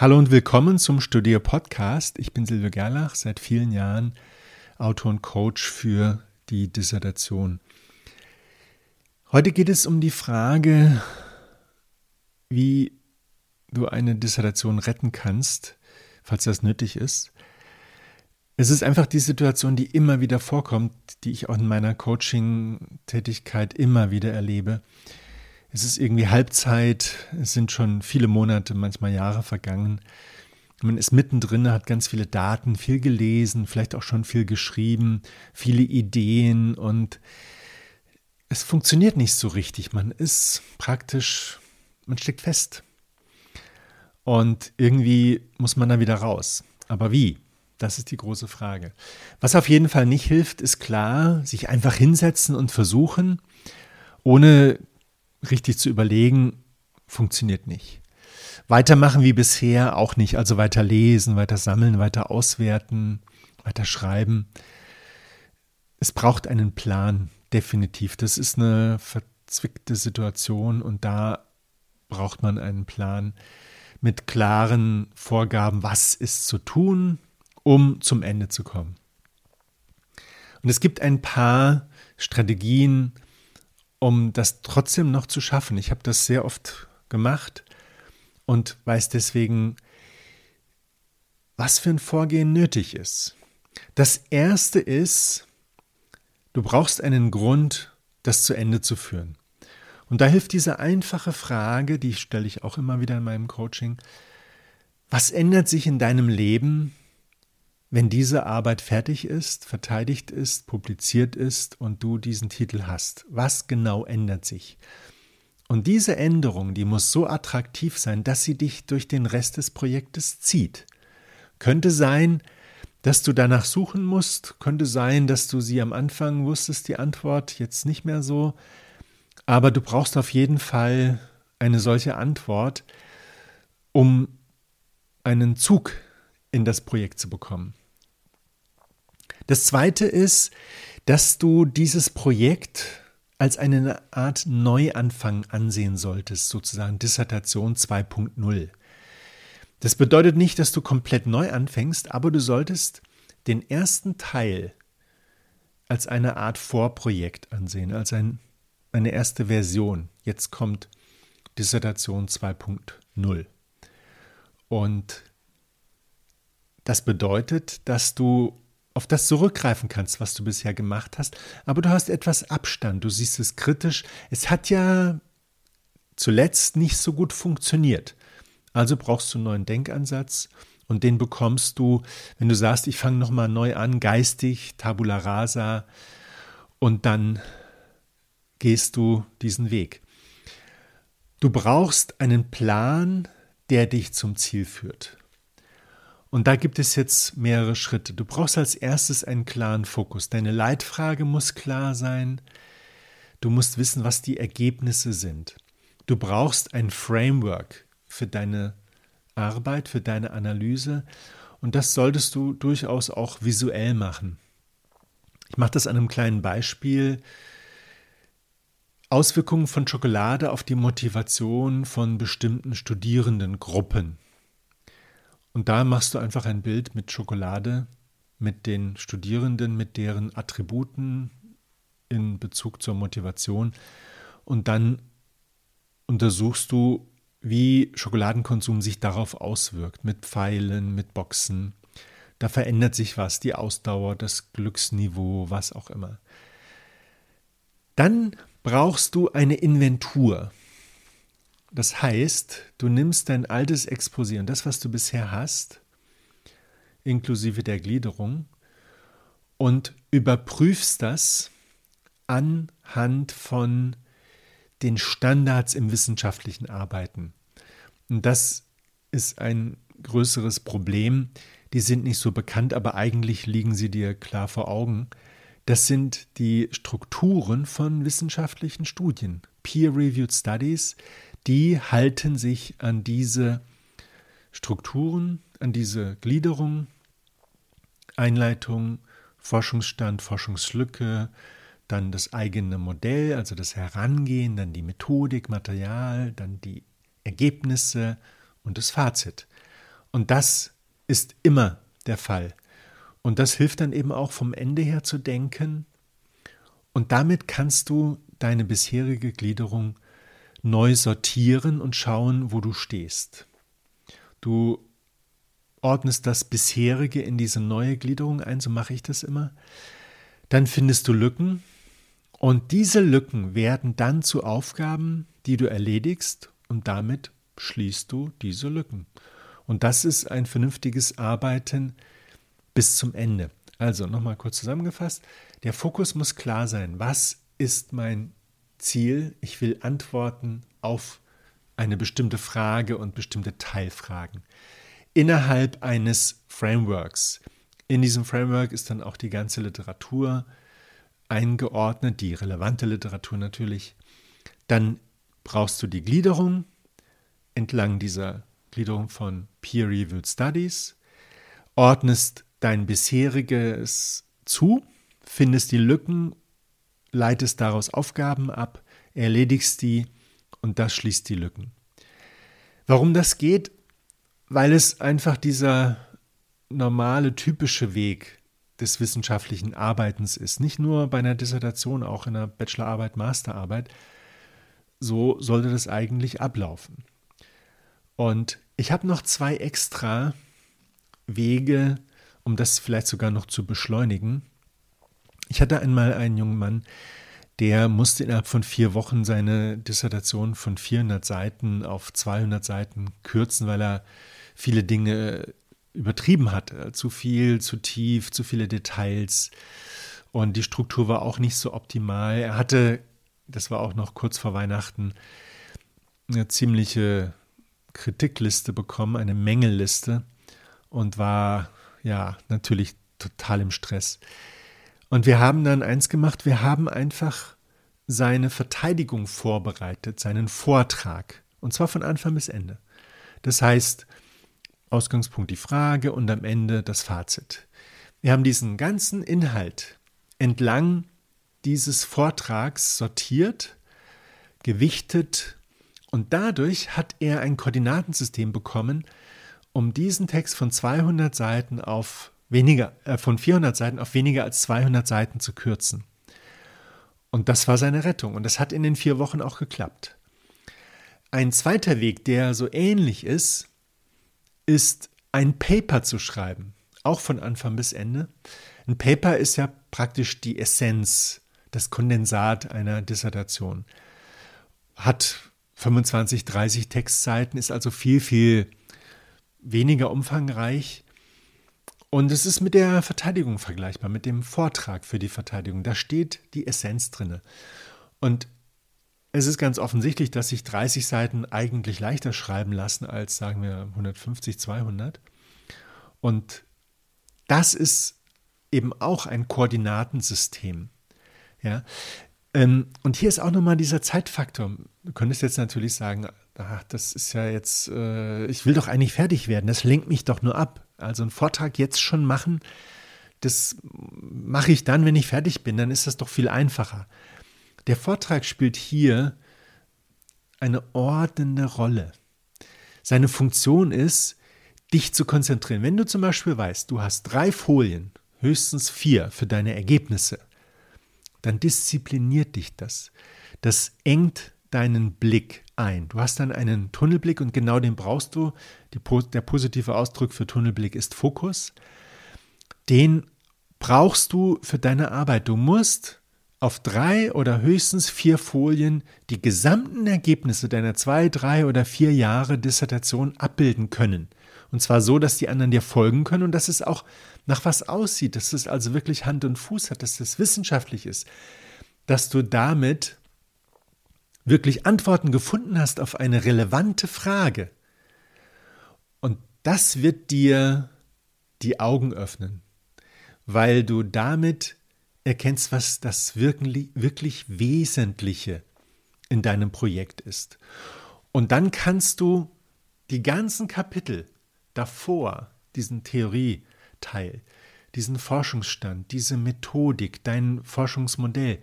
Hallo und willkommen zum Studio Podcast. Ich bin Silvio Gerlach, seit vielen Jahren Autor und Coach für die Dissertation. Heute geht es um die Frage, wie du eine Dissertation retten kannst, falls das nötig ist. Es ist einfach die Situation, die immer wieder vorkommt, die ich auch in meiner Coaching-Tätigkeit immer wieder erlebe es ist irgendwie Halbzeit, es sind schon viele Monate, manchmal Jahre vergangen. Man ist mittendrin, hat ganz viele Daten, viel gelesen, vielleicht auch schon viel geschrieben, viele Ideen und es funktioniert nicht so richtig. Man ist praktisch, man steckt fest. Und irgendwie muss man da wieder raus. Aber wie? Das ist die große Frage. Was auf jeden Fall nicht hilft, ist klar, sich einfach hinsetzen und versuchen, ohne richtig zu überlegen, funktioniert nicht. Weitermachen wie bisher auch nicht, also weiter lesen, weiter sammeln, weiter auswerten, weiter schreiben. Es braucht einen Plan, definitiv. Das ist eine verzwickte Situation und da braucht man einen Plan mit klaren Vorgaben, was ist zu tun, um zum Ende zu kommen. Und es gibt ein paar Strategien, um das trotzdem noch zu schaffen. Ich habe das sehr oft gemacht und weiß deswegen, was für ein Vorgehen nötig ist. Das erste ist, du brauchst einen Grund, das zu Ende zu führen. Und da hilft diese einfache Frage, die stelle ich auch immer wieder in meinem Coaching. Was ändert sich in deinem Leben, wenn diese Arbeit fertig ist, verteidigt ist, publiziert ist und du diesen Titel hast, was genau ändert sich? Und diese Änderung, die muss so attraktiv sein, dass sie dich durch den Rest des Projektes zieht. Könnte sein, dass du danach suchen musst, könnte sein, dass du sie am Anfang wusstest, die Antwort, jetzt nicht mehr so, aber du brauchst auf jeden Fall eine solche Antwort, um einen Zug in das Projekt zu bekommen. Das Zweite ist, dass du dieses Projekt als eine Art Neuanfang ansehen solltest, sozusagen Dissertation 2.0. Das bedeutet nicht, dass du komplett neu anfängst, aber du solltest den ersten Teil als eine Art Vorprojekt ansehen, als ein, eine erste Version. Jetzt kommt Dissertation 2.0. Und das bedeutet, dass du auf das zurückgreifen kannst, was du bisher gemacht hast, aber du hast etwas Abstand, du siehst es kritisch. Es hat ja zuletzt nicht so gut funktioniert. Also brauchst du einen neuen Denkansatz und den bekommst du, wenn du sagst, ich fange nochmal neu an, geistig, tabula rasa, und dann gehst du diesen Weg. Du brauchst einen Plan, der dich zum Ziel führt. Und da gibt es jetzt mehrere Schritte. Du brauchst als erstes einen klaren Fokus. Deine Leitfrage muss klar sein. Du musst wissen, was die Ergebnisse sind. Du brauchst ein Framework für deine Arbeit, für deine Analyse. Und das solltest du durchaus auch visuell machen. Ich mache das an einem kleinen Beispiel. Auswirkungen von Schokolade auf die Motivation von bestimmten Studierendengruppen. Und da machst du einfach ein Bild mit Schokolade, mit den Studierenden, mit deren Attributen in Bezug zur Motivation. Und dann untersuchst du, wie Schokoladenkonsum sich darauf auswirkt, mit Pfeilen, mit Boxen. Da verändert sich was, die Ausdauer, das Glücksniveau, was auch immer. Dann brauchst du eine Inventur. Das heißt, du nimmst dein altes Exposieren, das, was du bisher hast, inklusive der Gliederung, und überprüfst das anhand von den Standards im wissenschaftlichen Arbeiten. Und das ist ein größeres Problem. Die sind nicht so bekannt, aber eigentlich liegen sie dir klar vor Augen. Das sind die Strukturen von wissenschaftlichen Studien, Peer-Reviewed Studies, die halten sich an diese Strukturen, an diese Gliederung, Einleitung, Forschungsstand, Forschungslücke, dann das eigene Modell, also das Herangehen, dann die Methodik, Material, dann die Ergebnisse und das Fazit. Und das ist immer der Fall. Und das hilft dann eben auch vom Ende her zu denken. Und damit kannst du deine bisherige Gliederung neu sortieren und schauen, wo du stehst. Du ordnest das bisherige in diese neue Gliederung ein, so mache ich das immer. Dann findest du Lücken und diese Lücken werden dann zu Aufgaben, die du erledigst und damit schließt du diese Lücken. Und das ist ein vernünftiges Arbeiten bis zum Ende. Also nochmal kurz zusammengefasst, der Fokus muss klar sein. Was ist mein Ziel? Ich will Antworten auf eine bestimmte Frage und bestimmte Teilfragen innerhalb eines Frameworks. In diesem Framework ist dann auch die ganze Literatur eingeordnet, die relevante Literatur natürlich. Dann brauchst du die Gliederung entlang dieser Gliederung von Peer-Reviewed Studies, ordnest dein bisheriges zu, findest die Lücken, leitest daraus Aufgaben ab, erledigst die und das schließt die Lücken. Warum das geht? Weil es einfach dieser normale, typische Weg des wissenschaftlichen Arbeitens ist. Nicht nur bei einer Dissertation, auch in einer Bachelorarbeit, Masterarbeit. So sollte das eigentlich ablaufen. Und ich habe noch zwei extra Wege, um das vielleicht sogar noch zu beschleunigen. Ich hatte einmal einen jungen Mann, der musste innerhalb von vier Wochen seine Dissertation von 400 Seiten auf 200 Seiten kürzen, weil er viele Dinge übertrieben hatte. Zu viel, zu tief, zu viele Details. Und die Struktur war auch nicht so optimal. Er hatte, das war auch noch kurz vor Weihnachten, eine ziemliche Kritikliste bekommen, eine Mängelliste und war ja natürlich total im Stress. Und wir haben dann eins gemacht, wir haben einfach seine Verteidigung vorbereitet, seinen Vortrag. Und zwar von Anfang bis Ende. Das heißt, Ausgangspunkt die Frage und am Ende das Fazit. Wir haben diesen ganzen Inhalt entlang dieses Vortrags sortiert, gewichtet und dadurch hat er ein Koordinatensystem bekommen, um diesen Text von 200 Seiten auf weniger, äh, von 400 Seiten auf weniger als 200 Seiten zu kürzen. Und das war seine Rettung. Und das hat in den vier Wochen auch geklappt. Ein zweiter Weg, der so ähnlich ist, ist ein Paper zu schreiben, auch von Anfang bis Ende. Ein Paper ist ja praktisch die Essenz, das Kondensat einer Dissertation. Hat 25, 30 Textseiten, ist also viel, viel weniger umfangreich und es ist mit der Verteidigung vergleichbar, mit dem Vortrag für die Verteidigung. Da steht die Essenz drin. Und es ist ganz offensichtlich, dass sich 30 Seiten eigentlich leichter schreiben lassen als, sagen wir, 150, 200. Und das ist eben auch ein Koordinatensystem. Ja? Ähm, und hier ist auch nochmal dieser Zeitfaktor. Du könntest jetzt natürlich sagen, ach, das ist ja jetzt, äh, ich will doch eigentlich fertig werden, das lenkt mich doch nur ab. Also einen Vortrag jetzt schon machen, das mache ich dann, wenn ich fertig bin, dann ist das doch viel einfacher. Der Vortrag spielt hier eine ordnende Rolle. Seine Funktion ist, dich zu konzentrieren. Wenn du zum Beispiel weißt, du hast drei Folien, höchstens vier für deine Ergebnisse, dann diszipliniert dich das. Das engt deinen Blick ein. Du hast dann einen Tunnelblick und genau den brauchst du. Die, der positive Ausdruck für Tunnelblick ist Fokus. Den brauchst du für deine Arbeit. Du musst auf drei oder höchstens vier Folien die gesamten Ergebnisse deiner zwei, drei oder vier Jahre Dissertation abbilden können. Und zwar so, dass die anderen dir folgen können und dass es auch nach was aussieht, dass es also wirklich Hand und Fuß hat, dass es wissenschaftlich ist, dass du damit wirklich Antworten gefunden hast auf eine relevante Frage. Und das wird dir die Augen öffnen, weil du damit erkennst, was das wirklich, Wesentliche in deinem Projekt ist. Und dann kannst du die ganzen Kapitel davor, diesen Theorieteil, diesen Forschungsstand, diese Methodik, dein Forschungsmodell,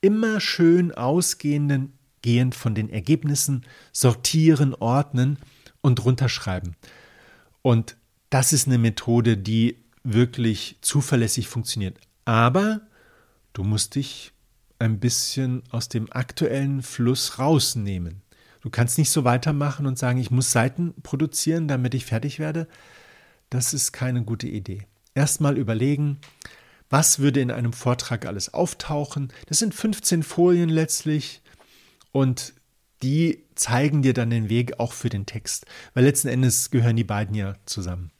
immer schön ausgehend gehend von den Ergebnissen sortieren, ordnen und runterschreiben. Und das ist eine Methode, die wirklich zuverlässig funktioniert. Aber du musst dich ein bisschen aus dem aktuellen Fluss rausnehmen. Du kannst nicht so weitermachen und sagen, ich muss Seiten produzieren, damit ich fertig werde. Das ist keine gute Idee. Erstmal überlegen, was würde in einem Vortrag alles auftauchen. Das sind 15 Folien letztlich und die zeigen dir dann den Weg auch für den Text, weil letzten Endes gehören die beiden ja zusammen.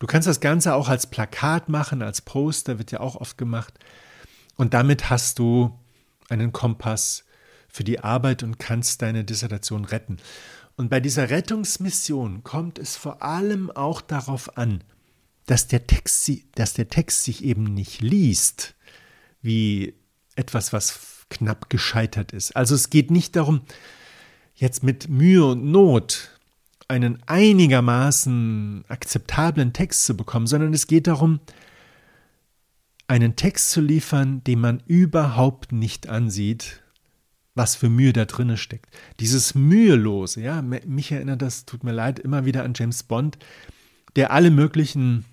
Du kannst das Ganze auch als Plakat machen, als Poster, wird ja auch oft gemacht. Und damit hast du einen Kompass für die Arbeit und kannst deine Dissertation retten. Und bei dieser Rettungsmission kommt es vor allem auch darauf an, dass der Text, dass der Text sich eben nicht liest wie etwas, was knapp gescheitert ist. Also es geht nicht darum, jetzt mit Mühe und Not einen einigermaßen akzeptablen Text zu bekommen, sondern es geht darum, einen Text zu liefern, den man überhaupt nicht ansieht, was für Mühe da drinne steckt. Dieses Mühelose, ja, mich erinnert das, tut mir leid, immer wieder an James Bond, der alle möglichen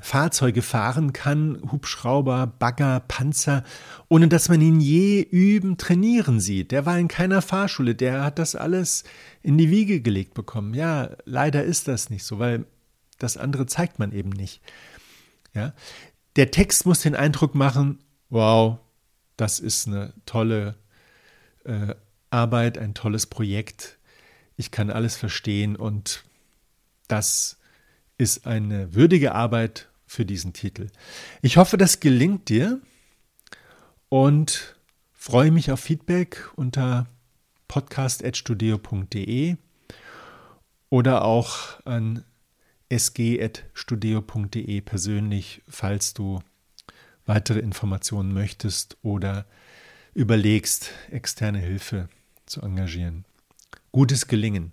Fahrzeuge fahren kann, Hubschrauber, Bagger, Panzer, ohne dass man ihn je üben, trainieren sieht. Der war in keiner Fahrschule, der hat das alles in die Wiege gelegt bekommen. Ja, leider ist das nicht so, weil das andere zeigt man eben nicht. Ja, der Text muss den Eindruck machen, wow, das ist eine tolle äh, Arbeit, ein tolles Projekt. Ich kann alles verstehen und das ist eine würdige Arbeit für diesen Titel. Ich hoffe, das gelingt dir und freue mich auf Feedback unter podcast.studio.de oder auch an sg.studio.de persönlich, falls du weitere Informationen möchtest oder überlegst, externe Hilfe zu engagieren. Gutes Gelingen.